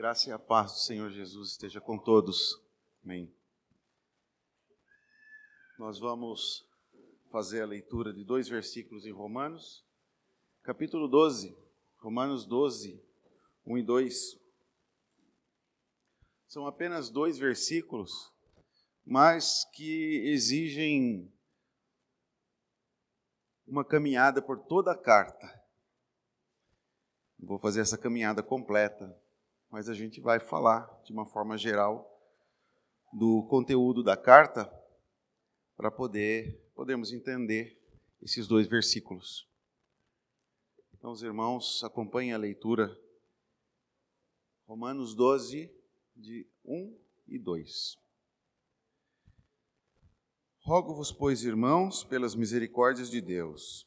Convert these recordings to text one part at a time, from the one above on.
Graça e a paz do Senhor Jesus esteja com todos. Amém. Nós vamos fazer a leitura de dois versículos em Romanos, capítulo 12, Romanos 12, 1 e 2. São apenas dois versículos, mas que exigem uma caminhada por toda a carta. Vou fazer essa caminhada completa, mas a gente vai falar de uma forma geral do conteúdo da carta para poder podermos entender esses dois versículos. Então, os irmãos, acompanhem a leitura. Romanos 12, de 1 e 2. Rogo-vos, pois, irmãos, pelas misericórdias de Deus,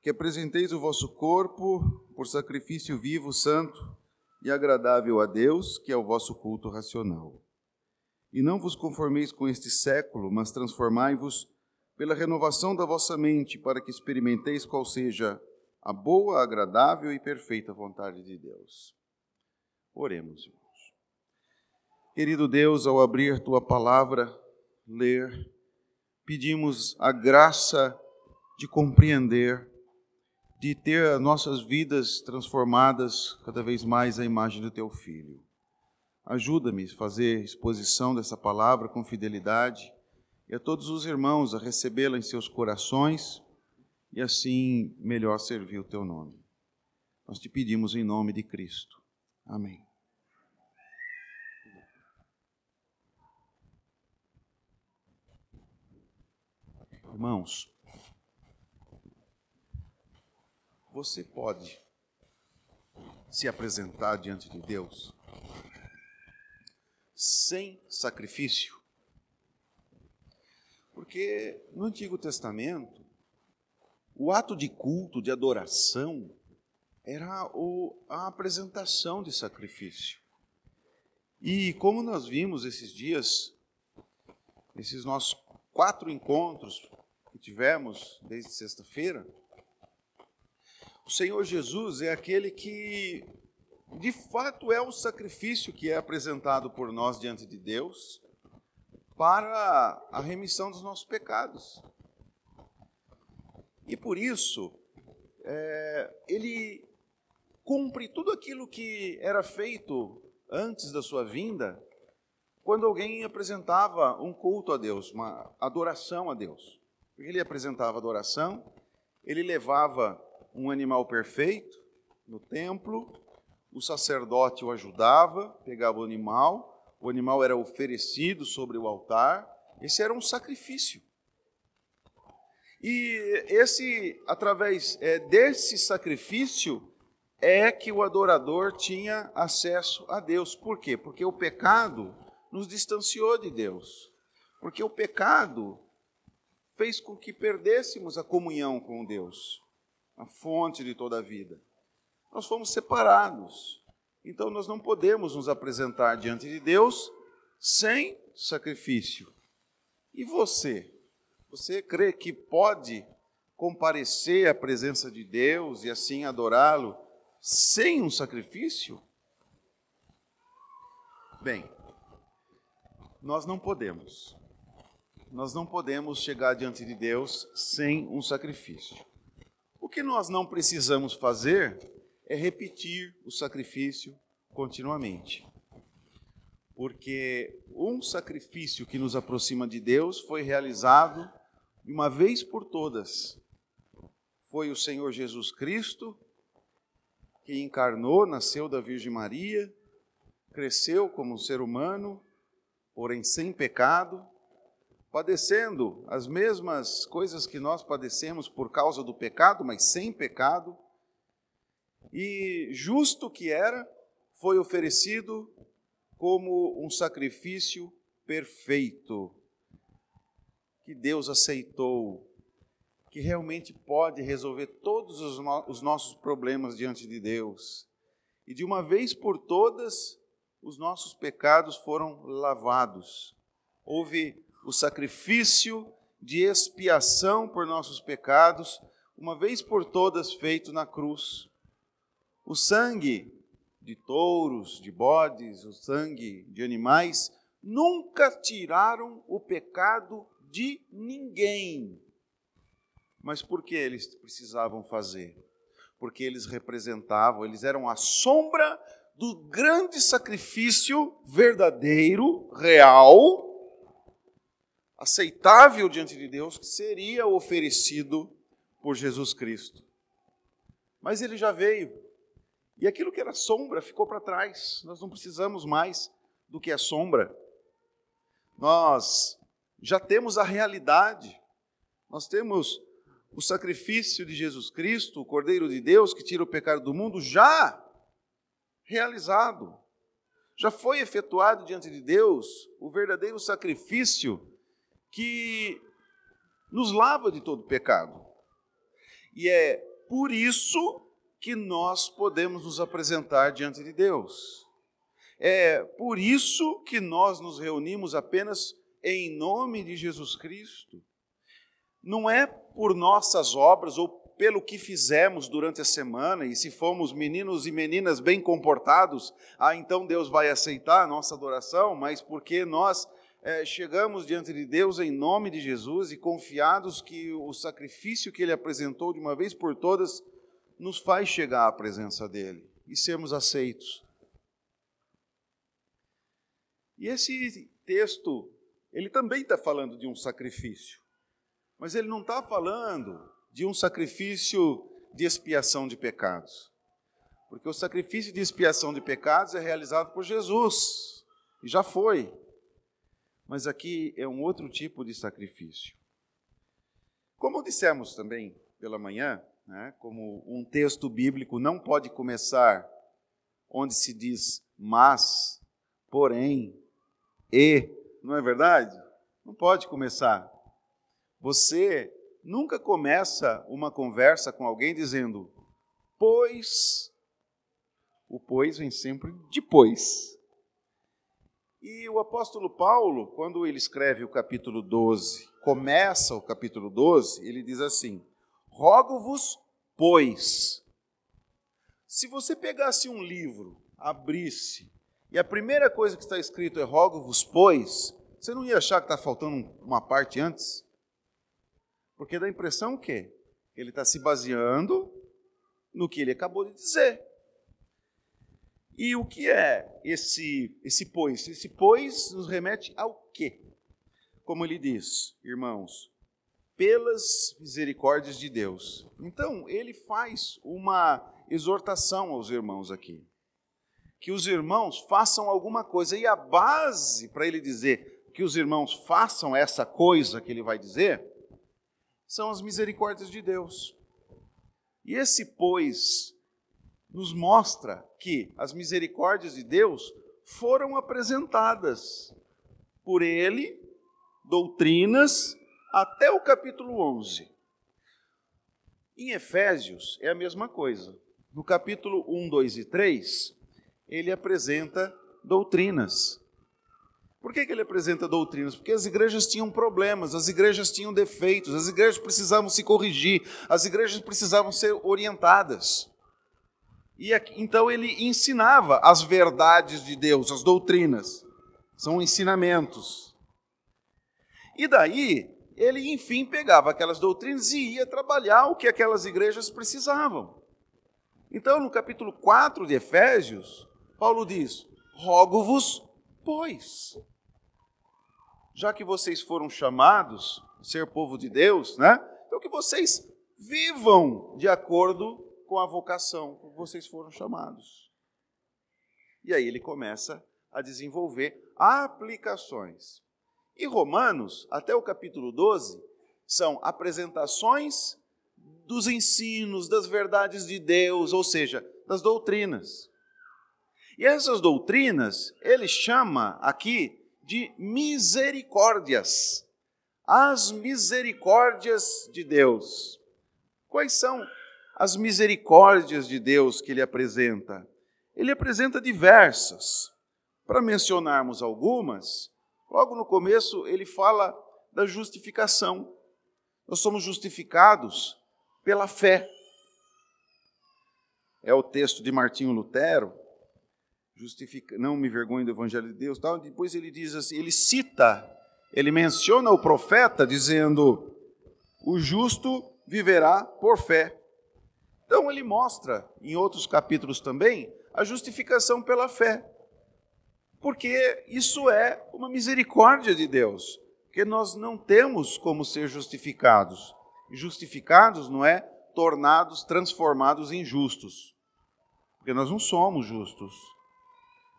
que apresenteis o vosso corpo por sacrifício vivo, santo e agradável a Deus, que é o vosso culto racional. E não vos conformeis com este século, mas transformai-vos pela renovação da vossa mente, para que experimenteis qual seja a boa, agradável e perfeita vontade de Deus. Oremos, irmãos. Querido Deus, ao abrir tua palavra, ler, pedimos a graça de compreender de ter nossas vidas transformadas cada vez mais à imagem do teu filho. Ajuda-me a fazer exposição dessa palavra com fidelidade e a todos os irmãos a recebê-la em seus corações e assim melhor servir o teu nome. Nós te pedimos em nome de Cristo. Amém. Irmãos, você pode se apresentar diante de Deus sem sacrifício? Porque no Antigo Testamento, o ato de culto, de adoração, era a apresentação de sacrifício. E como nós vimos esses dias, esses nossos quatro encontros que tivemos desde sexta-feira, Senhor Jesus é aquele que, de fato, é o sacrifício que é apresentado por nós diante de Deus para a remissão dos nossos pecados. E por isso, é, ele cumpre tudo aquilo que era feito antes da sua vinda, quando alguém apresentava um culto a Deus, uma adoração a Deus. Ele apresentava adoração, ele levava um animal perfeito no templo, o sacerdote o ajudava, pegava o animal, o animal era oferecido sobre o altar, esse era um sacrifício. E esse, através é, desse sacrifício, é que o adorador tinha acesso a Deus. Por quê? Porque o pecado nos distanciou de Deus. Porque o pecado fez com que perdêssemos a comunhão com Deus a fonte de toda a vida. Nós fomos separados. Então nós não podemos nos apresentar diante de Deus sem sacrifício. E você? Você crê que pode comparecer à presença de Deus e assim adorá-lo sem um sacrifício? Bem, nós não podemos. Nós não podemos chegar diante de Deus sem um sacrifício. O que nós não precisamos fazer é repetir o sacrifício continuamente. Porque um sacrifício que nos aproxima de Deus foi realizado de uma vez por todas. Foi o Senhor Jesus Cristo que encarnou, nasceu da Virgem Maria, cresceu como um ser humano, porém sem pecado, padecendo as mesmas coisas que nós padecemos por causa do pecado, mas sem pecado. E justo que era, foi oferecido como um sacrifício perfeito, que Deus aceitou, que realmente pode resolver todos os, no os nossos problemas diante de Deus. E de uma vez por todas, os nossos pecados foram lavados. Houve o sacrifício de expiação por nossos pecados, uma vez por todas feito na cruz. O sangue de touros, de bodes, o sangue de animais, nunca tiraram o pecado de ninguém. Mas por que eles precisavam fazer? Porque eles representavam, eles eram a sombra do grande sacrifício verdadeiro, real, aceitável diante de Deus, que seria oferecido por Jesus Cristo. Mas ele já veio, e aquilo que era sombra ficou para trás. Nós não precisamos mais do que é sombra. Nós já temos a realidade. Nós temos o sacrifício de Jesus Cristo, o Cordeiro de Deus que tira o pecado do mundo, já realizado. Já foi efetuado diante de Deus o verdadeiro sacrifício que nos lava de todo pecado. E é por isso que nós podemos nos apresentar diante de Deus. É por isso que nós nos reunimos apenas em nome de Jesus Cristo. Não é por nossas obras ou pelo que fizemos durante a semana, e se fomos meninos e meninas bem comportados, ah, então Deus vai aceitar a nossa adoração, mas porque nós é, chegamos diante de Deus em nome de Jesus e confiados que o sacrifício que Ele apresentou de uma vez por todas nos faz chegar à presença dele e sermos aceitos. E esse texto, ele também está falando de um sacrifício, mas ele não está falando de um sacrifício de expiação de pecados, porque o sacrifício de expiação de pecados é realizado por Jesus, e já foi, mas aqui é um outro tipo de sacrifício. Como dissemos também pela manhã, né, como um texto bíblico não pode começar onde se diz mas, porém, e, não é verdade? Não pode começar. Você nunca começa uma conversa com alguém dizendo, pois. O pois vem sempre depois. E o apóstolo Paulo, quando ele escreve o capítulo 12, começa o capítulo 12, ele diz assim: Rogo-vos, pois. Se você pegasse um livro, abrisse, e a primeira coisa que está escrito é rogo-vos, pois, você não ia achar que está faltando uma parte antes? Porque dá a impressão que ele está se baseando no que ele acabou de dizer. E o que é esse, esse pois? Esse pois nos remete ao quê? Como ele diz, irmãos, pelas misericórdias de Deus. Então, ele faz uma exortação aos irmãos aqui. Que os irmãos façam alguma coisa. E a base para ele dizer que os irmãos façam essa coisa que ele vai dizer são as misericórdias de Deus. E esse, pois, nos mostra que as misericórdias de Deus foram apresentadas por ele, doutrinas até o capítulo 11. Em Efésios é a mesma coisa. No capítulo 1, 2 e 3, ele apresenta doutrinas. Por que, que ele apresenta doutrinas? Porque as igrejas tinham problemas, as igrejas tinham defeitos, as igrejas precisavam se corrigir, as igrejas precisavam ser orientadas. E então ele ensinava as verdades de Deus, as doutrinas. São ensinamentos. E daí ele, enfim, pegava aquelas doutrinas e ia trabalhar o que aquelas igrejas precisavam. Então, no capítulo 4 de Efésios, Paulo diz: Rogo-vos, pois, já que vocês foram chamados a ser povo de Deus, né? Então, que vocês vivam de acordo com a vocação que vocês foram chamados. E aí ele começa a desenvolver aplicações. E Romanos, até o capítulo 12, são apresentações dos ensinos, das verdades de Deus, ou seja, das doutrinas. E essas doutrinas, ele chama aqui de misericórdias. As misericórdias de Deus. Quais são as misericórdias de Deus que ele apresenta? Ele apresenta diversas. Para mencionarmos algumas, Logo no começo, ele fala da justificação. Nós somos justificados pela fé. É o texto de Martinho Lutero, justifica, não me vergonho do evangelho de Deus, tal. Depois ele diz assim, ele cita, ele menciona o profeta dizendo: "O justo viverá por fé". Então ele mostra em outros capítulos também a justificação pela fé. Porque isso é uma misericórdia de Deus, porque nós não temos como ser justificados. Justificados não é tornados, transformados em justos. Porque nós não somos justos.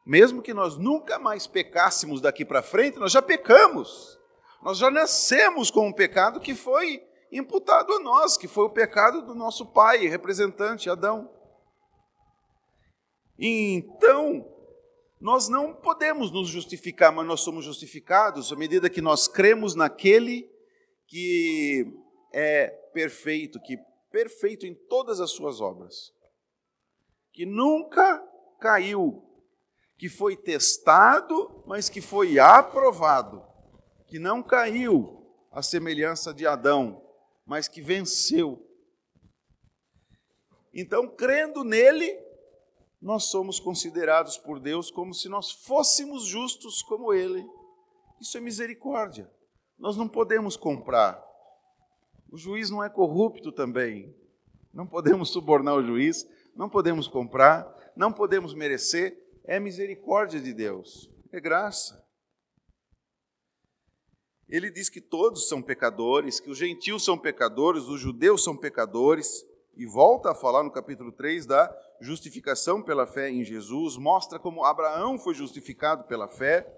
Mesmo que nós nunca mais pecássemos daqui para frente, nós já pecamos. Nós já nascemos com um pecado que foi imputado a nós, que foi o pecado do nosso pai, representante Adão. Então, nós não podemos nos justificar, mas nós somos justificados à medida que nós cremos naquele que é perfeito, que perfeito em todas as suas obras, que nunca caiu, que foi testado, mas que foi aprovado, que não caiu à semelhança de Adão, mas que venceu. Então, crendo nele, nós somos considerados por Deus como se nós fôssemos justos como Ele. Isso é misericórdia. Nós não podemos comprar. O juiz não é corrupto também. Não podemos subornar o juiz, não podemos comprar, não podemos merecer. É misericórdia de Deus, é graça. Ele diz que todos são pecadores, que os gentios são pecadores, os judeus são pecadores, e volta a falar no capítulo 3 da justificação pela fé em Jesus, mostra como Abraão foi justificado pela fé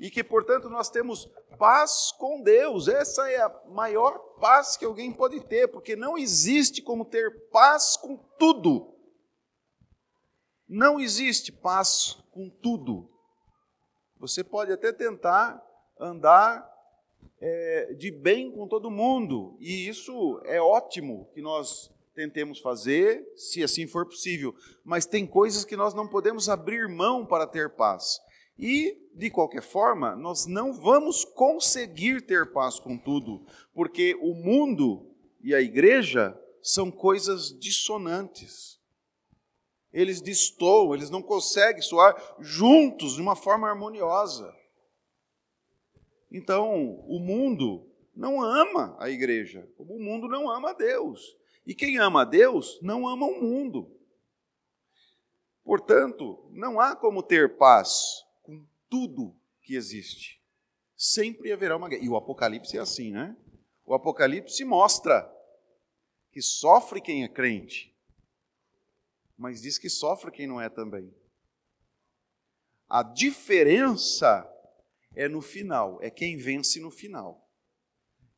e que, portanto, nós temos paz com Deus. Essa é a maior paz que alguém pode ter, porque não existe como ter paz com tudo. Não existe paz com tudo. Você pode até tentar andar é, de bem com todo mundo, e isso é ótimo que nós tentemos fazer, se assim for possível, mas tem coisas que nós não podemos abrir mão para ter paz. E, de qualquer forma, nós não vamos conseguir ter paz com tudo, porque o mundo e a igreja são coisas dissonantes. Eles destoam, eles não conseguem soar juntos de uma forma harmoniosa. Então, o mundo não ama a igreja, como o mundo não ama a Deus. E quem ama a Deus não ama o mundo. Portanto, não há como ter paz com tudo que existe. Sempre haverá uma guerra. E o Apocalipse é assim, né? O Apocalipse mostra que sofre quem é crente, mas diz que sofre quem não é também. A diferença é no final, é quem vence no final.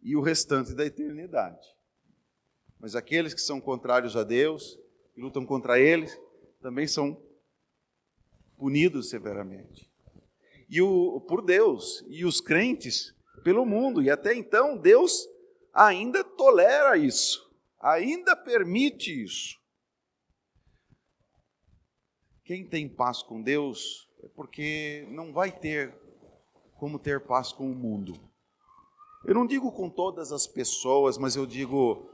E o restante da eternidade. Mas aqueles que são contrários a Deus, que lutam contra Ele, também são punidos severamente. E o, por Deus, e os crentes pelo mundo, e até então Deus ainda tolera isso, ainda permite isso. Quem tem paz com Deus é porque não vai ter como ter paz com o mundo. Eu não digo com todas as pessoas, mas eu digo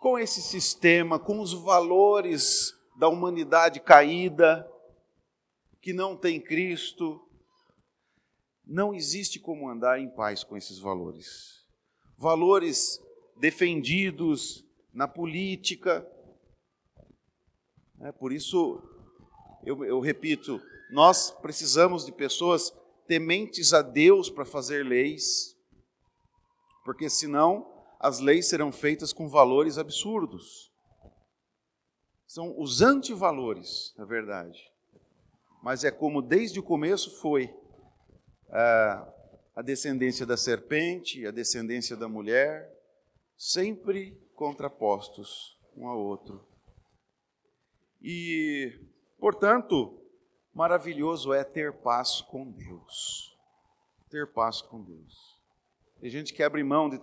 com esse sistema, com os valores da humanidade caída, que não tem Cristo, não existe como andar em paz com esses valores. Valores defendidos na política. É, por isso, eu, eu repito, nós precisamos de pessoas tementes a Deus para fazer leis, porque senão as leis serão feitas com valores absurdos. São os antivalores, na verdade. Mas é como desde o começo foi a, a descendência da serpente, a descendência da mulher, sempre contrapostos um ao outro. E, portanto, maravilhoso é ter paz com Deus. Ter paz com Deus. Tem gente que abre mão de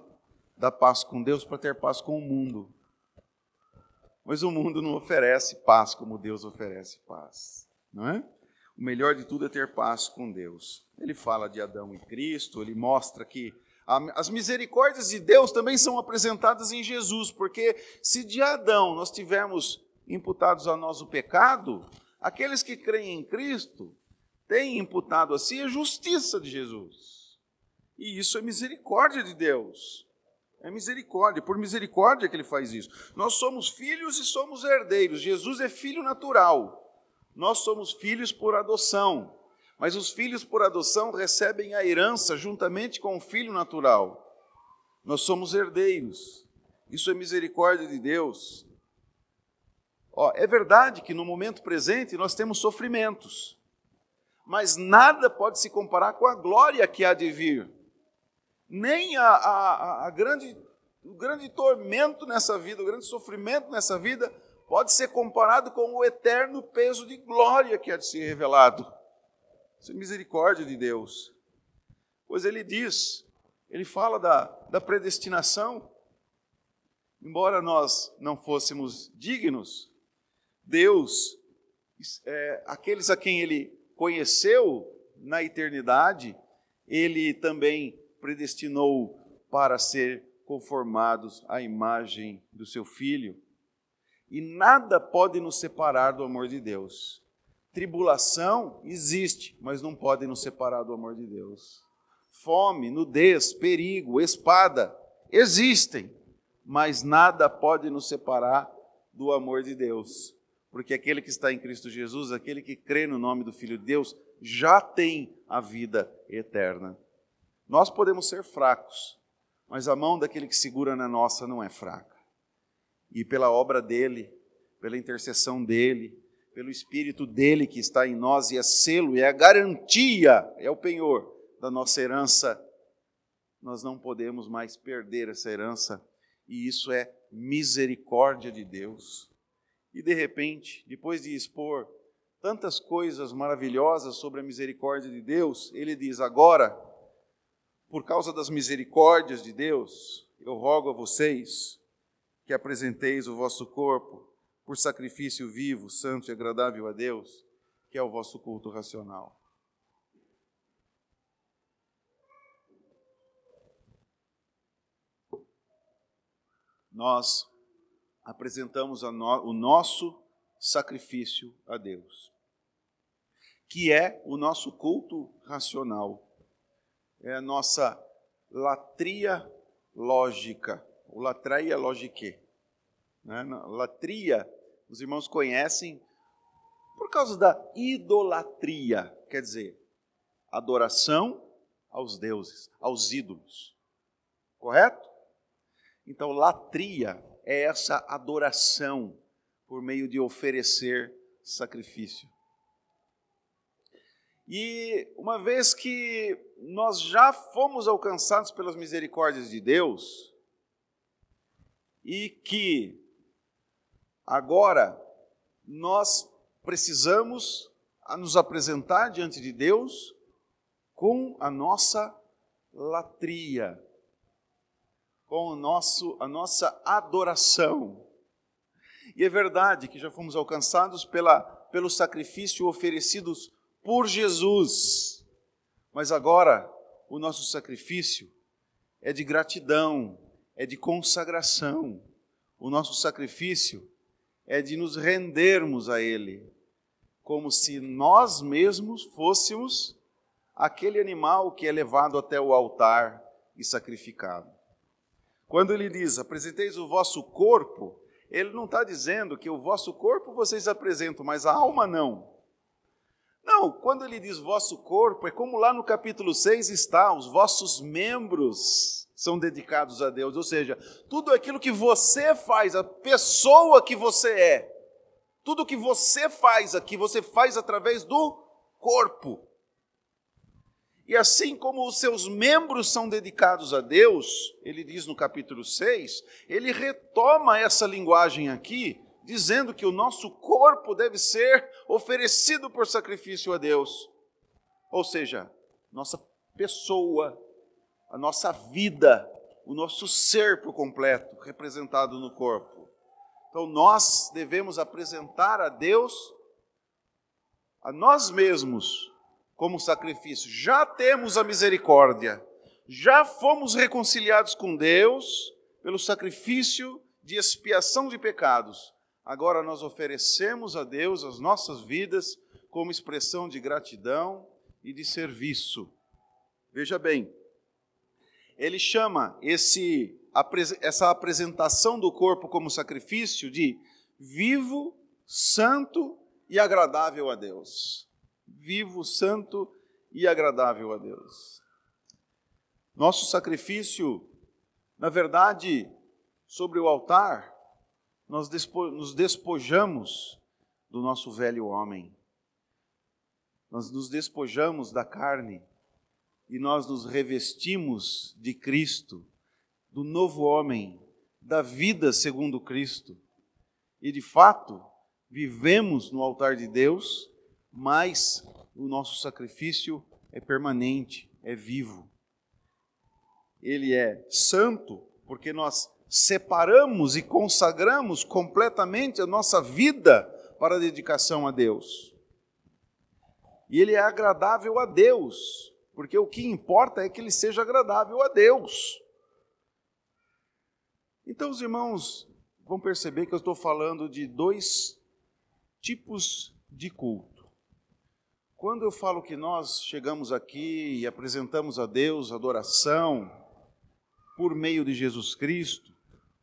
da paz com Deus para ter paz com o mundo. Mas o mundo não oferece paz como Deus oferece paz, não é? O melhor de tudo é ter paz com Deus. Ele fala de Adão e Cristo, ele mostra que as misericórdias de Deus também são apresentadas em Jesus, porque se de Adão nós tivermos imputados a nós o pecado, Aqueles que creem em Cristo têm imputado a si a justiça de Jesus. E isso é misericórdia de Deus. É misericórdia, por misericórdia que ele faz isso. Nós somos filhos e somos herdeiros. Jesus é filho natural. Nós somos filhos por adoção. Mas os filhos por adoção recebem a herança juntamente com o filho natural. Nós somos herdeiros. Isso é misericórdia de Deus. Ó, é verdade que no momento presente nós temos sofrimentos, mas nada pode se comparar com a glória que há de vir. Nem a, a, a grande, o grande tormento nessa vida, o grande sofrimento nessa vida, pode ser comparado com o eterno peso de glória que há de ser revelado. Isso é misericórdia de Deus. Pois ele diz, ele fala da, da predestinação. Embora nós não fôssemos dignos, Deus, é, aqueles a quem ele conheceu na eternidade, ele também predestinou para ser conformados à imagem do seu filho. E nada pode nos separar do amor de Deus. Tribulação existe, mas não pode nos separar do amor de Deus. Fome, nudez, perigo, espada existem, mas nada pode nos separar do amor de Deus. Porque aquele que está em Cristo Jesus, aquele que crê no nome do Filho de Deus, já tem a vida eterna. Nós podemos ser fracos, mas a mão daquele que segura na nossa não é fraca. E pela obra dele, pela intercessão dele, pelo Espírito dele que está em nós e é selo, é a garantia, é o penhor da nossa herança. Nós não podemos mais perder essa herança, e isso é misericórdia de Deus. E de repente, depois de expor tantas coisas maravilhosas sobre a misericórdia de Deus, ele diz: agora, por causa das misericórdias de Deus, eu rogo a vocês que apresenteis o vosso corpo por sacrifício vivo, santo e agradável a Deus, que é o vosso culto racional. Nós apresentamos no, o nosso sacrifício a Deus, que é o nosso culto racional, é a nossa latria lógica, o latria logique. Né? Latria, os irmãos conhecem por causa da idolatria, quer dizer, adoração aos deuses, aos ídolos. Correto? Então, latria é essa adoração por meio de oferecer sacrifício. E uma vez que nós já fomos alcançados pelas misericórdias de Deus, e que Agora, nós precisamos nos apresentar diante de Deus com a nossa latria, com o nosso, a nossa adoração. E é verdade que já fomos alcançados pela, pelo sacrifício oferecidos por Jesus, mas agora o nosso sacrifício é de gratidão, é de consagração. O nosso sacrifício é de nos rendermos a Ele, como se nós mesmos fôssemos aquele animal que é levado até o altar e sacrificado. Quando ele diz, apresenteis o vosso corpo, ele não está dizendo que o vosso corpo vocês apresentam, mas a alma não. Não, quando ele diz vosso corpo, é como lá no capítulo 6 está, os vossos membros são dedicados a Deus, ou seja, tudo aquilo que você faz, a pessoa que você é, tudo que você faz aqui, você faz através do corpo. E assim como os seus membros são dedicados a Deus, ele diz no capítulo 6, ele retoma essa linguagem aqui, dizendo que o nosso corpo deve ser oferecido por sacrifício a Deus. Ou seja, nossa pessoa a nossa vida, o nosso ser por completo, representado no corpo. Então nós devemos apresentar a Deus, a nós mesmos, como sacrifício. Já temos a misericórdia, já fomos reconciliados com Deus pelo sacrifício de expiação de pecados. Agora nós oferecemos a Deus as nossas vidas como expressão de gratidão e de serviço. Veja bem, ele chama esse, essa apresentação do corpo como sacrifício de vivo, santo e agradável a Deus. Vivo, santo e agradável a Deus. Nosso sacrifício, na verdade, sobre o altar, nós nos despojamos do nosso velho homem. Nós nos despojamos da carne e nós nos revestimos de Cristo, do novo homem, da vida segundo Cristo. E de fato, vivemos no altar de Deus, mas o nosso sacrifício é permanente, é vivo. Ele é santo porque nós separamos e consagramos completamente a nossa vida para a dedicação a Deus. E ele é agradável a Deus, porque o que importa é que ele seja agradável a Deus. Então, os irmãos vão perceber que eu estou falando de dois tipos de culto. Quando eu falo que nós chegamos aqui e apresentamos a Deus adoração por meio de Jesus Cristo,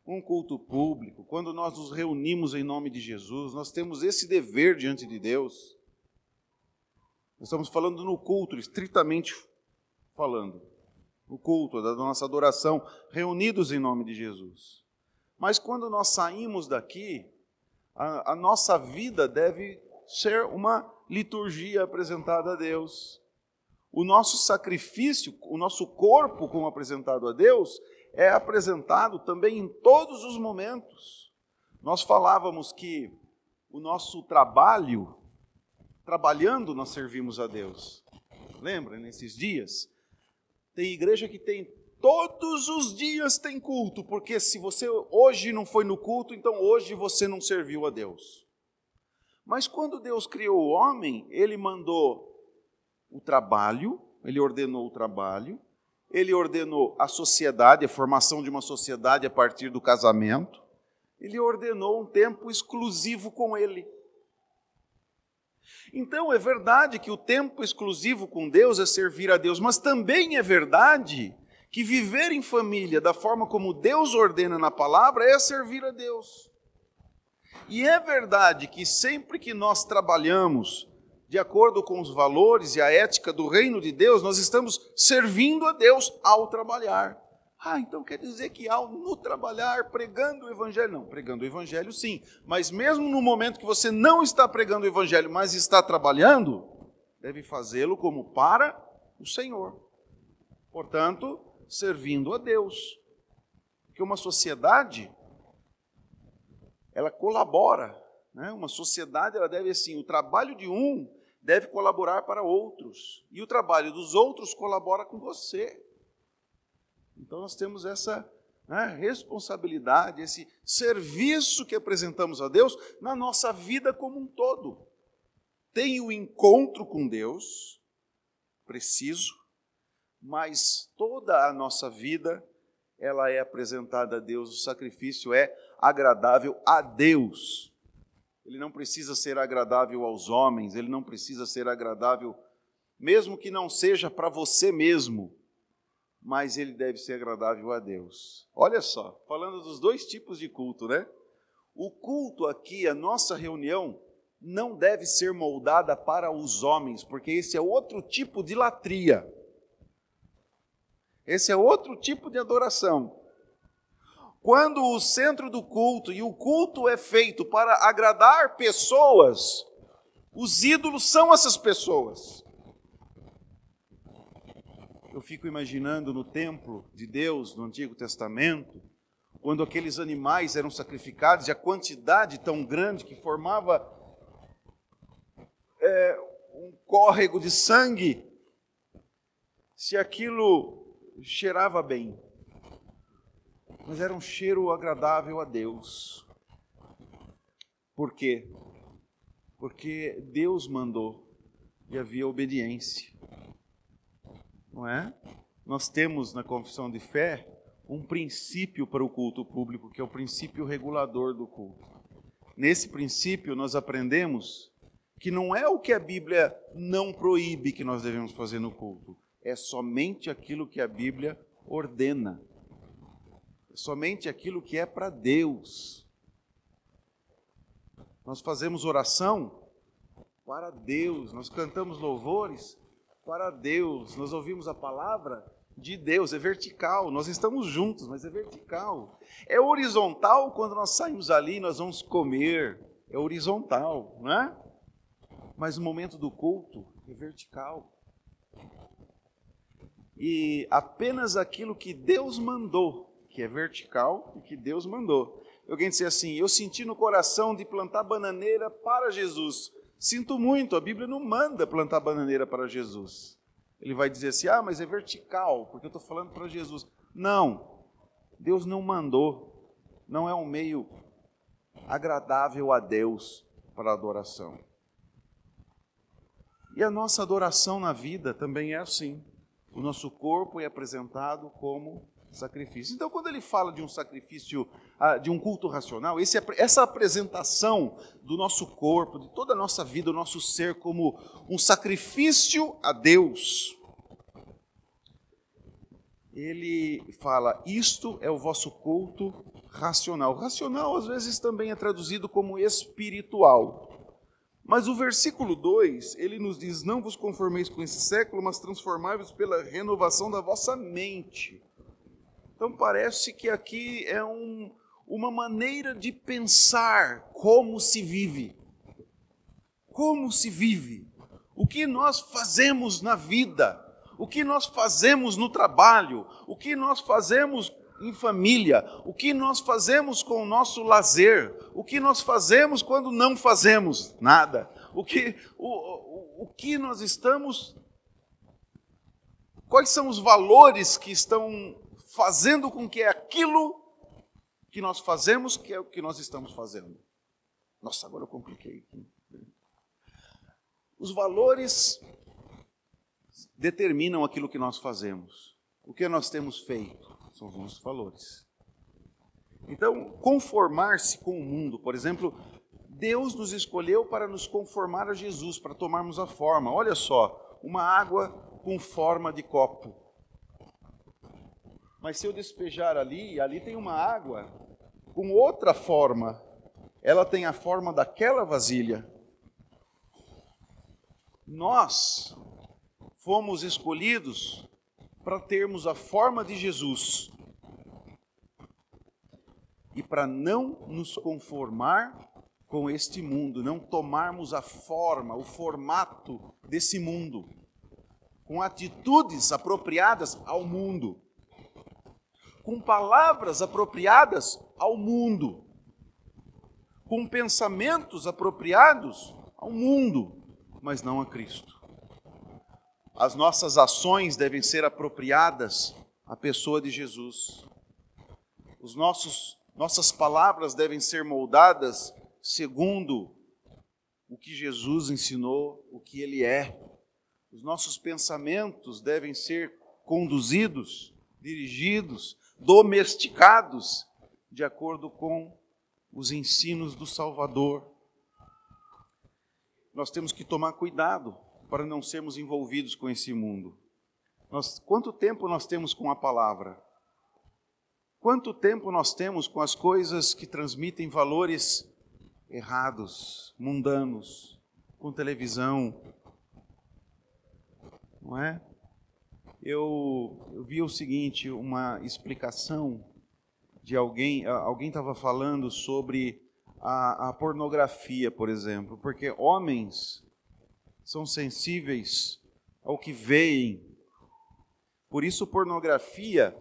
um culto público, quando nós nos reunimos em nome de Jesus, nós temos esse dever diante de Deus. Estamos falando no culto, estritamente falando, o culto da nossa adoração, reunidos em nome de Jesus. Mas quando nós saímos daqui, a, a nossa vida deve ser uma liturgia apresentada a Deus. O nosso sacrifício, o nosso corpo como apresentado a Deus, é apresentado também em todos os momentos. Nós falávamos que o nosso trabalho, trabalhando, nós servimos a Deus. Lembra, nesses dias? Tem igreja que tem todos os dias tem culto, porque se você hoje não foi no culto, então hoje você não serviu a Deus. Mas quando Deus criou o homem, ele mandou o trabalho, ele ordenou o trabalho, ele ordenou a sociedade, a formação de uma sociedade a partir do casamento, ele ordenou um tempo exclusivo com ele. Então é verdade que o tempo exclusivo com Deus é servir a Deus, mas também é verdade que viver em família da forma como Deus ordena na palavra é servir a Deus. E é verdade que sempre que nós trabalhamos de acordo com os valores e a ética do reino de Deus, nós estamos servindo a Deus ao trabalhar. Ah, então quer dizer que ao no trabalhar, pregando o evangelho. Não, pregando o evangelho sim. Mas mesmo no momento que você não está pregando o evangelho, mas está trabalhando, deve fazê-lo como para o Senhor. Portanto, servindo a Deus. Porque uma sociedade, ela colabora. Né? Uma sociedade, ela deve assim, o trabalho de um deve colaborar para outros. E o trabalho dos outros colabora com você. Então nós temos essa né, responsabilidade, esse serviço que apresentamos a Deus na nossa vida como um todo. Tem o encontro com Deus, preciso, mas toda a nossa vida ela é apresentada a Deus, o sacrifício é agradável a Deus. Ele não precisa ser agradável aos homens, ele não precisa ser agradável, mesmo que não seja para você mesmo, mas ele deve ser agradável a Deus. Olha só, falando dos dois tipos de culto, né? O culto aqui, a nossa reunião, não deve ser moldada para os homens, porque esse é outro tipo de latria. Esse é outro tipo de adoração. Quando o centro do culto e o culto é feito para agradar pessoas, os ídolos são essas pessoas. Eu fico imaginando no templo de Deus, no Antigo Testamento, quando aqueles animais eram sacrificados e a quantidade tão grande que formava é, um córrego de sangue, se aquilo cheirava bem mas era um cheiro agradável a Deus. Por quê? Porque Deus mandou e havia obediência. Não é? Nós temos na confissão de fé um princípio para o culto público, que é o princípio regulador do culto. nesse princípio, nós aprendemos que não é o que a Bíblia não proíbe que nós devemos fazer no culto, é somente aquilo que a Bíblia ordena, somente aquilo que é para Deus. Nós fazemos oração para Deus, nós cantamos louvores para Deus, nós ouvimos a palavra de Deus, é vertical, nós estamos juntos, mas é vertical. É horizontal quando nós saímos ali, nós vamos comer, é horizontal, não é? Mas no momento do culto é vertical. E apenas aquilo que Deus mandou, que é vertical e que Deus mandou. Alguém disse assim: Eu senti no coração de plantar bananeira para Jesus. Sinto muito, a Bíblia não manda plantar bananeira para Jesus. Ele vai dizer assim: ah, mas é vertical, porque eu estou falando para Jesus. Não, Deus não mandou, não é um meio agradável a Deus para a adoração. E a nossa adoração na vida também é assim. O nosso corpo é apresentado como sacrifício. Então, quando ele fala de um sacrifício, ah, de um culto racional, esse, essa apresentação do nosso corpo, de toda a nossa vida, o nosso ser, como um sacrifício a Deus, ele fala: Isto é o vosso culto racional. Racional, às vezes, também é traduzido como espiritual. Mas o versículo 2, ele nos diz: Não vos conformeis com esse século, mas transformai-vos pela renovação da vossa mente então parece que aqui é um, uma maneira de pensar como se vive. Como se vive. O que nós fazemos na vida, o que nós fazemos no trabalho, o que nós fazemos em família, o que nós fazemos com o nosso lazer, o que nós fazemos quando não fazemos nada, o que, o, o, o que nós estamos. Quais são os valores que estão fazendo com que é aquilo que nós fazemos, que é o que nós estamos fazendo. Nossa, agora eu compliquei. Os valores determinam aquilo que nós fazemos. O que nós temos feito são os nossos valores. Então, conformar-se com o mundo, por exemplo, Deus nos escolheu para nos conformar a Jesus, para tomarmos a forma. Olha só, uma água com forma de copo. Mas se eu despejar ali, ali tem uma água com outra forma. Ela tem a forma daquela vasilha. Nós fomos escolhidos para termos a forma de Jesus e para não nos conformar com este mundo, não tomarmos a forma, o formato desse mundo, com atitudes apropriadas ao mundo com palavras apropriadas ao mundo, com pensamentos apropriados ao mundo, mas não a Cristo. As nossas ações devem ser apropriadas à pessoa de Jesus. Os nossos nossas palavras devem ser moldadas segundo o que Jesus ensinou, o que ele é. Os nossos pensamentos devem ser conduzidos, dirigidos domesticados de acordo com os ensinos do Salvador. Nós temos que tomar cuidado para não sermos envolvidos com esse mundo. Nós, quanto tempo nós temos com a palavra? Quanto tempo nós temos com as coisas que transmitem valores errados, mundanos, com televisão? Não é? Eu, eu vi o seguinte, uma explicação de alguém, alguém estava falando sobre a, a pornografia, por exemplo, porque homens são sensíveis ao que veem. Por isso, pornografia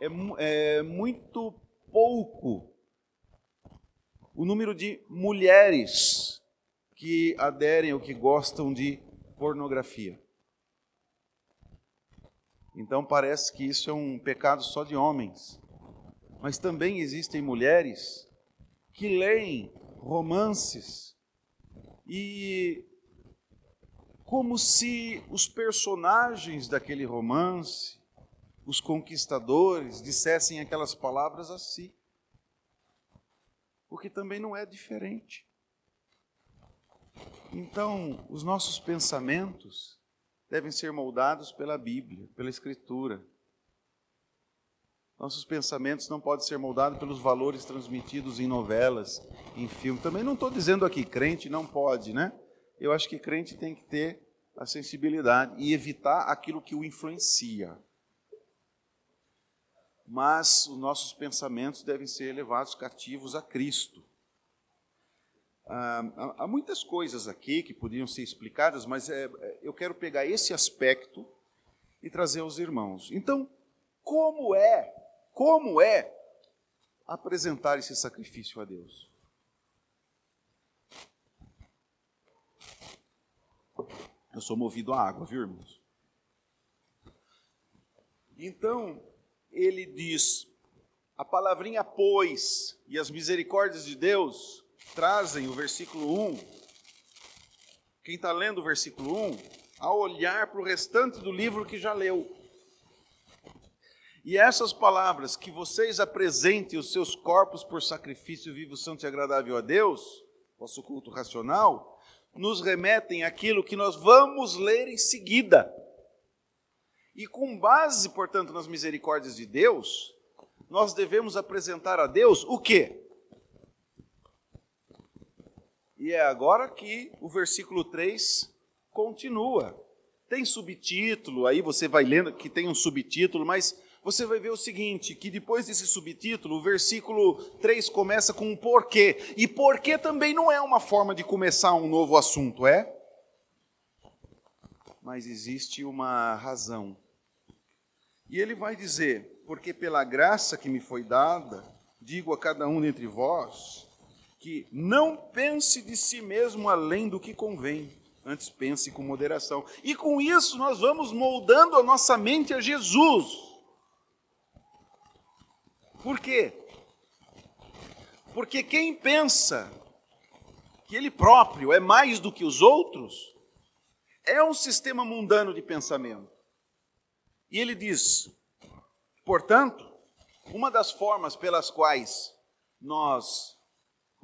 é, é muito pouco o número de mulheres que aderem ou que gostam de pornografia. Então parece que isso é um pecado só de homens. Mas também existem mulheres que leem romances e como se os personagens daquele romance, os conquistadores, dissessem aquelas palavras assim. porque também não é diferente. Então, os nossos pensamentos devem ser moldados pela Bíblia, pela Escritura. Nossos pensamentos não podem ser moldados pelos valores transmitidos em novelas, em filmes. Também não estou dizendo aqui, crente não pode, né? Eu acho que crente tem que ter a sensibilidade e evitar aquilo que o influencia. Mas os nossos pensamentos devem ser elevados cativos a Cristo. Ah, há muitas coisas aqui que poderiam ser explicadas, mas é, eu quero pegar esse aspecto e trazer aos irmãos. Então, como é, como é apresentar esse sacrifício a Deus? Eu sou movido à água, viu, irmãos? Então, ele diz: a palavrinha pois e as misericórdias de Deus trazem o versículo 1. Quem está lendo o versículo 1, a olhar para o restante do livro que já leu. E essas palavras, que vocês apresentem os seus corpos por sacrifício vivo, santo e agradável a Deus, vosso culto racional, nos remetem àquilo que nós vamos ler em seguida. E com base, portanto, nas misericórdias de Deus, nós devemos apresentar a Deus o quê? E é agora que o versículo 3 continua. Tem subtítulo, aí você vai lendo que tem um subtítulo, mas você vai ver o seguinte: que depois desse subtítulo, o versículo 3 começa com um porquê. E porquê também não é uma forma de começar um novo assunto, é? Mas existe uma razão. E ele vai dizer: porque pela graça que me foi dada, digo a cada um dentre vós, que não pense de si mesmo além do que convém, antes pense com moderação. E com isso nós vamos moldando a nossa mente a Jesus. Por quê? Porque quem pensa que ele próprio é mais do que os outros, é um sistema mundano de pensamento. E ele diz, portanto, uma das formas pelas quais nós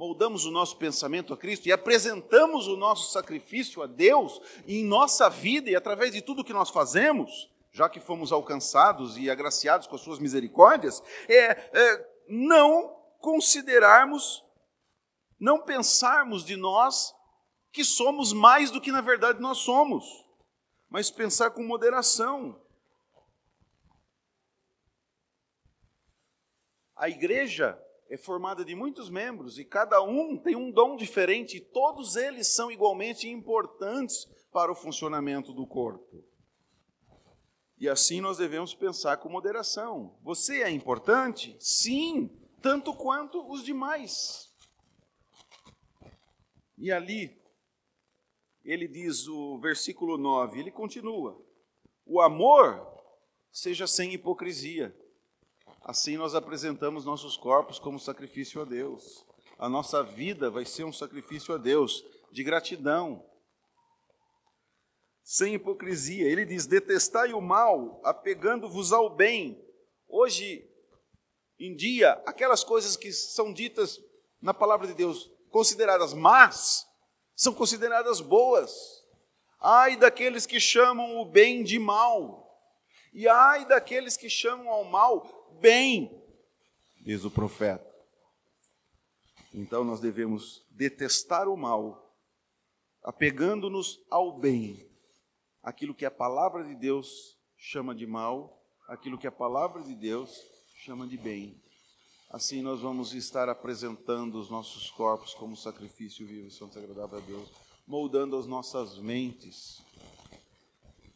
moldamos o nosso pensamento a Cristo e apresentamos o nosso sacrifício a Deus em nossa vida e através de tudo que nós fazemos, já que fomos alcançados e agraciados com as suas misericórdias, é, é não considerarmos, não pensarmos de nós que somos mais do que na verdade nós somos, mas pensar com moderação. A igreja é formada de muitos membros e cada um tem um dom diferente e todos eles são igualmente importantes para o funcionamento do corpo. E assim nós devemos pensar com moderação. Você é importante? Sim, tanto quanto os demais. E ali, ele diz o versículo 9, ele continua: O amor seja sem hipocrisia. Assim nós apresentamos nossos corpos como sacrifício a Deus. A nossa vida vai ser um sacrifício a Deus de gratidão, sem hipocrisia. Ele diz: detestai o mal, apegando-vos ao bem. Hoje em dia, aquelas coisas que são ditas na palavra de Deus, consideradas más, são consideradas boas. Ai daqueles que chamam o bem de mal, e ai daqueles que chamam ao mal bem, diz o profeta. Então nós devemos detestar o mal, apegando-nos ao bem aquilo que a palavra de Deus chama de mal, aquilo que a palavra de Deus chama de bem. Assim nós vamos estar apresentando os nossos corpos como sacrifício vivo e santo agradável a Deus, moldando as nossas mentes.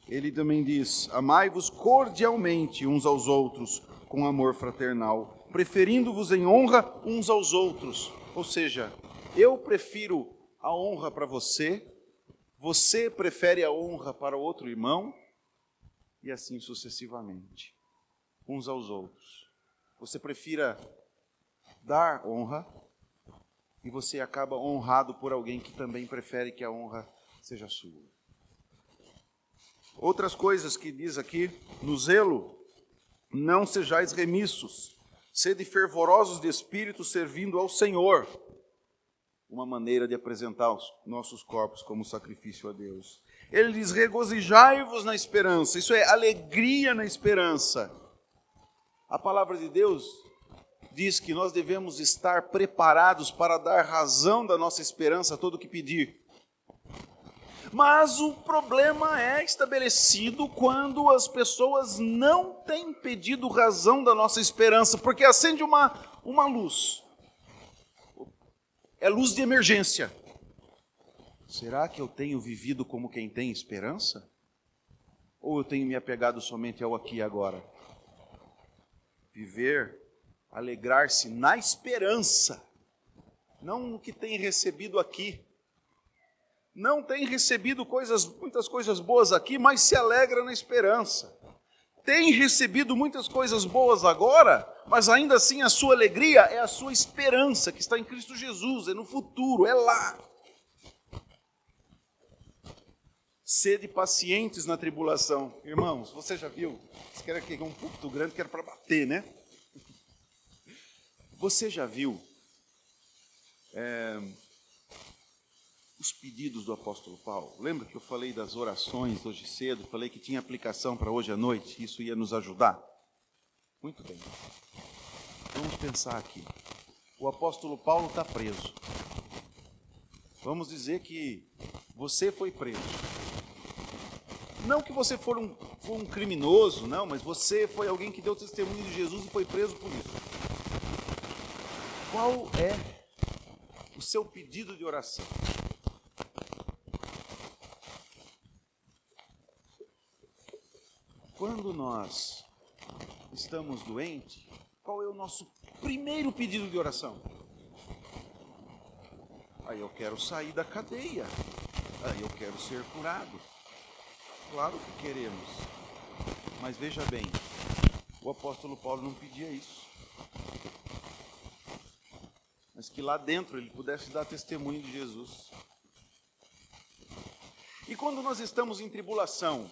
Ele também diz: Amai-vos cordialmente uns aos outros com amor fraternal, preferindo-vos em honra uns aos outros. Ou seja, eu prefiro a honra para você você prefere a honra para outro irmão? E assim sucessivamente, uns aos outros. Você prefira dar honra e você acaba honrado por alguém que também prefere que a honra seja sua. Outras coisas que diz aqui, no zelo, não sejais remissos, Sede fervorosos de espírito, servindo ao Senhor. Uma maneira de apresentar os nossos corpos como sacrifício a Deus. Ele diz: regozijai-vos na esperança. Isso é alegria na esperança. A palavra de Deus diz que nós devemos estar preparados para dar razão da nossa esperança a todo o que pedir. Mas o problema é estabelecido quando as pessoas não têm pedido razão da nossa esperança, porque acende uma, uma luz. É luz de emergência. Será que eu tenho vivido como quem tem esperança? Ou eu tenho me apegado somente ao aqui e agora? Viver, alegrar-se na esperança, não no que tem recebido aqui não tem recebido coisas, muitas coisas boas aqui, mas se alegra na esperança. Tem recebido muitas coisas boas agora, mas ainda assim a sua alegria é a sua esperança que está em Cristo Jesus, é no futuro, é lá. Sede pacientes na tribulação. Irmãos, você já viu? Isso que era aqui, um púlpito grande que era para bater, né? Você já viu? É, os pedidos do apóstolo Paulo. Lembra que eu falei das orações hoje cedo, falei que tinha aplicação para hoje à noite, isso ia nos ajudar? Muito bem. Vamos pensar aqui. O apóstolo Paulo está preso. Vamos dizer que você foi preso. Não que você for um, for um criminoso, não, mas você foi alguém que deu testemunho de Jesus e foi preso por isso. Qual é o seu pedido de oração? quando nós estamos doentes, qual é o nosso primeiro pedido de oração? Aí eu quero sair da cadeia. Aí eu quero ser curado. Claro que queremos. Mas veja bem, o apóstolo Paulo não pedia isso. Mas que lá dentro ele pudesse dar testemunho de Jesus. E quando nós estamos em tribulação,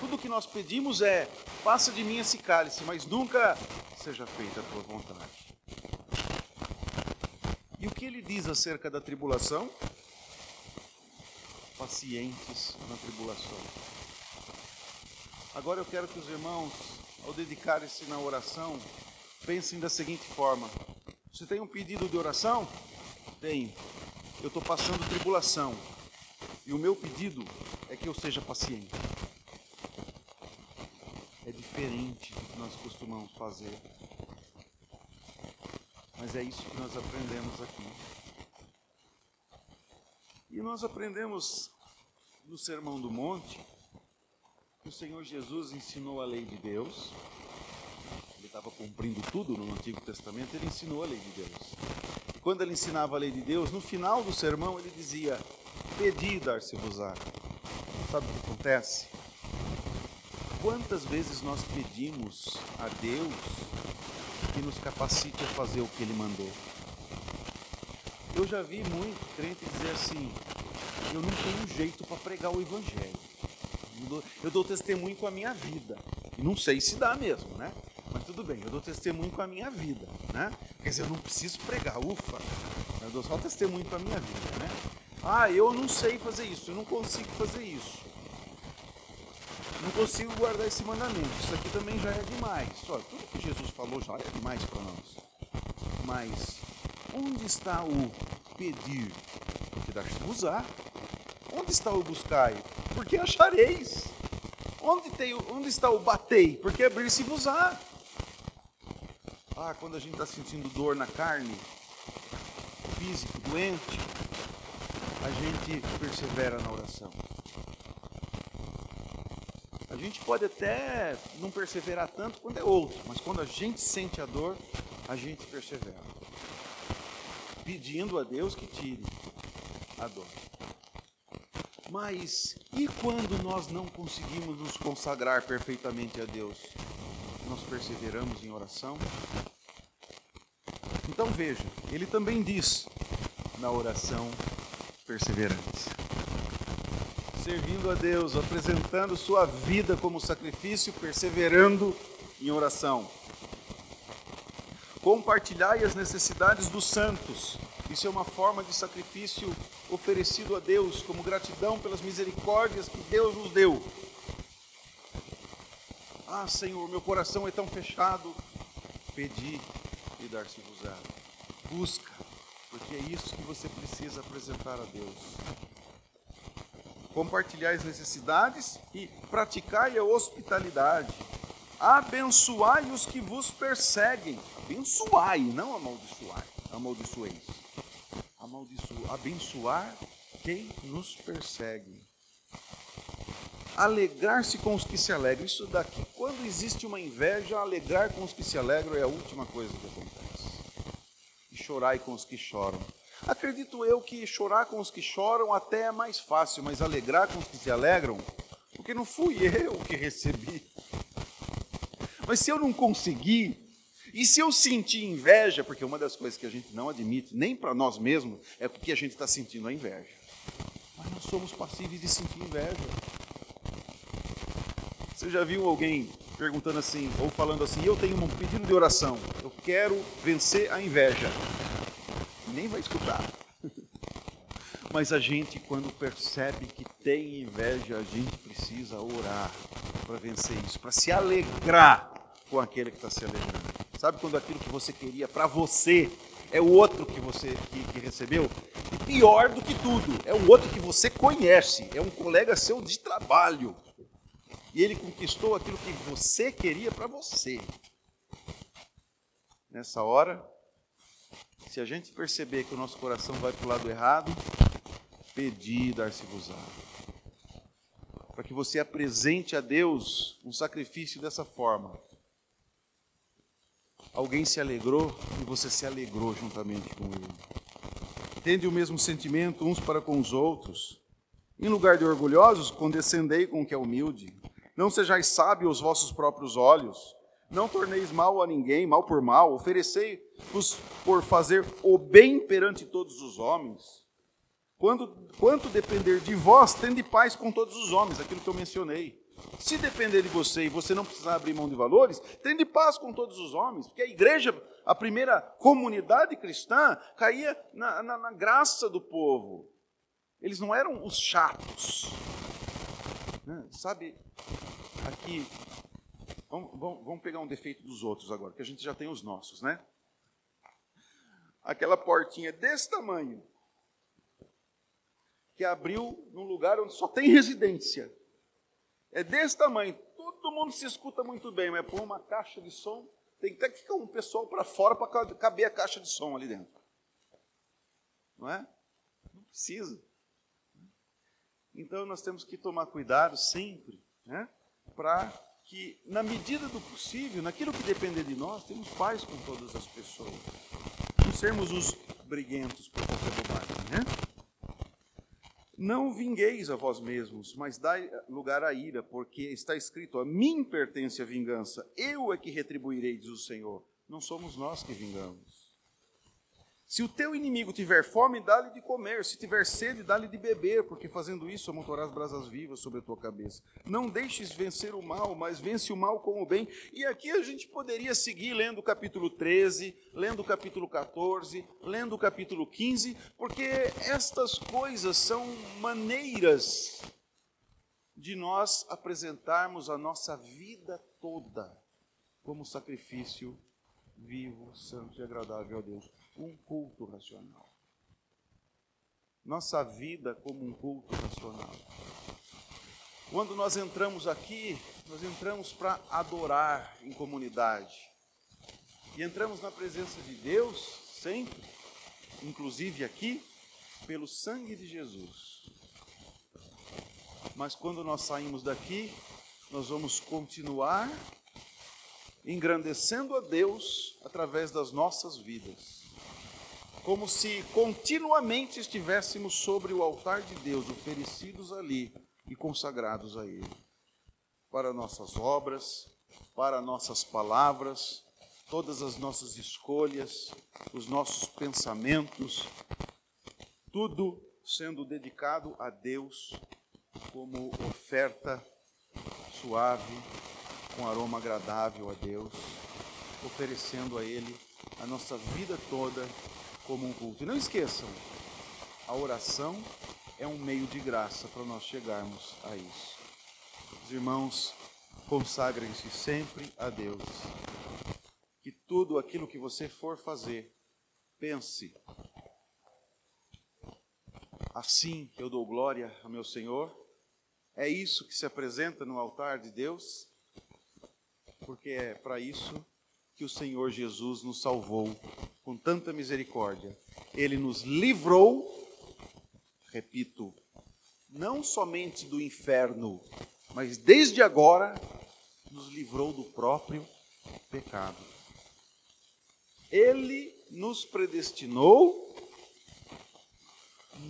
tudo que nós pedimos é: passa de mim esse cálice, mas nunca seja feita a tua vontade. E o que ele diz acerca da tribulação? Pacientes na tribulação. Agora eu quero que os irmãos, ao dedicarem-se na oração, pensem da seguinte forma: você tem um pedido de oração? Tenho. Eu estou passando tribulação. E o meu pedido é que eu seja paciente diferente do que nós costumamos fazer. Mas é isso que nós aprendemos aqui. E nós aprendemos no Sermão do Monte que o Senhor Jesus ensinou a lei de Deus. Ele estava cumprindo tudo no Antigo Testamento, ele ensinou a lei de Deus. E quando ele ensinava a lei de Deus, no final do sermão ele dizia: Pedi dar-se-vos-á. Sabe o que acontece? Quantas vezes nós pedimos a Deus que nos capacite a fazer o que Ele mandou? Eu já vi muito crente dizer assim: eu não tenho jeito para pregar o Evangelho. Eu dou testemunho com a minha vida. E não sei se dá mesmo, né? Mas tudo bem, eu dou testemunho com a minha vida, né? Quer dizer, eu não preciso pregar, ufa. Eu dou só testemunho com a minha vida, né? Ah, eu não sei fazer isso, eu não consigo fazer isso não consigo guardar esse mandamento. Isso aqui também já é demais. Olha, tudo que Jesus falou já é demais para nós. Mas onde está o pedir? Porque usar. Onde está o buscai? Porque achareis. Onde, tem, onde está o batei? Porque abrir-se-vos-á. Ah, quando a gente está sentindo dor na carne, físico, doente, a gente persevera na oração. A gente pode até não perseverar tanto quando é outro, mas quando a gente sente a dor, a gente persevera. Pedindo a Deus que tire a dor. Mas e quando nós não conseguimos nos consagrar perfeitamente a Deus? Nós perseveramos em oração? Então veja, ele também diz na oração perseverante servindo a Deus, apresentando sua vida como sacrifício, perseverando em oração. Compartilhai as necessidades dos santos. Isso é uma forma de sacrifício oferecido a Deus como gratidão pelas misericórdias que Deus nos deu. Ah, Senhor, meu coração é tão fechado. Pedi e dar-se-vos-á. Busca, porque é isso que você precisa apresentar a Deus. Compartilhar as necessidades e praticai a hospitalidade. Abençoai os que vos perseguem. Abençoai, não amaldiçoai. Amaldiçoeis. Amaldiço, abençoar quem nos persegue alegrar-se com os que se alegram. Isso daqui, quando existe uma inveja, alegrar com os que se alegram é a última coisa que acontece. E chorai com os que choram. Acredito eu que chorar com os que choram até é mais fácil, mas alegrar com os que se alegram, porque não fui eu que recebi. Mas se eu não conseguir, e se eu sentir inveja, porque uma das coisas que a gente não admite, nem para nós mesmos, é porque a gente está sentindo a inveja. Mas nós somos passíveis de sentir inveja. Você já viu alguém perguntando assim, ou falando assim: Eu tenho um pedido de oração, eu quero vencer a inveja? Nem vai escutar. Mas a gente, quando percebe que tem inveja, a gente precisa orar para vencer isso, para se alegrar com aquele que está se alegrando. Sabe quando aquilo que você queria para você é o outro que você que, que, recebeu? E pior do que tudo, é o outro que você conhece, é um colega seu de trabalho e ele conquistou aquilo que você queria para você. Nessa hora, se a gente perceber que o nosso coração vai para o lado errado, pedir dar-se-vos-á. Para que você apresente a Deus um sacrifício dessa forma. Alguém se alegrou e você se alegrou juntamente com ele. Tende o mesmo sentimento uns para com os outros. Em lugar de orgulhosos, condescendei com o que é humilde. Não sejais sábios aos vossos próprios olhos. Não torneis mal a ninguém, mal por mal. Oferecei-vos por fazer o bem perante todos os homens. Quando, quanto depender de vós, tende paz com todos os homens, aquilo que eu mencionei. Se depender de você e você não precisar abrir mão de valores, tende paz com todos os homens, porque a igreja, a primeira comunidade cristã, caía na, na, na graça do povo. Eles não eram os chatos. Né? Sabe, aqui, vamos, vamos, pegar um defeito dos outros agora, que a gente já tem os nossos, né? Aquela portinha desse tamanho, que abriu num lugar onde só tem residência. É desse tamanho, todo mundo se escuta muito bem, mas pôr uma caixa de som, tem até que ficar um pessoal para fora para caber a caixa de som ali dentro. Não é? Não precisa. Então nós temos que tomar cuidado sempre, né? para que, na medida do possível, naquilo que depender de nós, temos paz com todas as pessoas. Não sermos os briguentos por qualquer bobagem, né? Não vingueis a vós mesmos, mas dai lugar à ira, porque está escrito: a mim pertence a vingança, eu é que retribuirei, diz o Senhor. Não somos nós que vingamos. Se o teu inimigo tiver fome, dá-lhe de comer. Se tiver sede, dá-lhe de beber, porque fazendo isso amontoarás brasas vivas sobre a tua cabeça. Não deixes vencer o mal, mas vence o mal com o bem. E aqui a gente poderia seguir lendo o capítulo 13, lendo o capítulo 14, lendo o capítulo 15, porque estas coisas são maneiras de nós apresentarmos a nossa vida toda como sacrifício vivo, santo e agradável a Deus um culto racional. Nossa vida como um culto racional. Quando nós entramos aqui, nós entramos para adorar em comunidade. E entramos na presença de Deus sempre, inclusive aqui, pelo sangue de Jesus. Mas quando nós saímos daqui, nós vamos continuar engrandecendo a Deus através das nossas vidas como se continuamente estivéssemos sobre o altar de Deus, oferecidos ali e consagrados a Ele, para nossas obras, para nossas palavras, todas as nossas escolhas, os nossos pensamentos, tudo sendo dedicado a Deus como oferta suave, com aroma agradável a Deus, oferecendo a Ele a nossa vida toda como um culto. E não esqueçam, a oração é um meio de graça para nós chegarmos a isso. Os irmãos consagrem-se sempre a Deus. Que tudo aquilo que você for fazer, pense. Assim eu dou glória ao meu Senhor. É isso que se apresenta no altar de Deus, porque é para isso que o Senhor Jesus nos salvou com tanta misericórdia. Ele nos livrou, repito, não somente do inferno, mas desde agora nos livrou do próprio pecado. Ele nos predestinou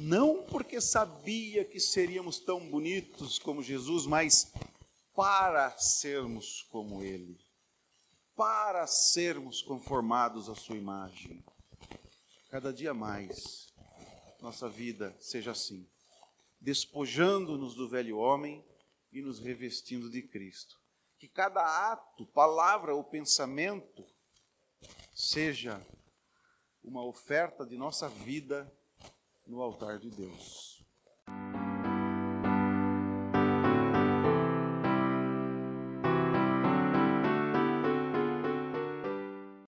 não porque sabia que seríamos tão bonitos como Jesus, mas para sermos como Ele para sermos conformados à Sua imagem. Cada dia mais, nossa vida seja assim, despojando-nos do velho homem e nos revestindo de Cristo. Que cada ato, palavra ou pensamento seja uma oferta de nossa vida no altar de Deus.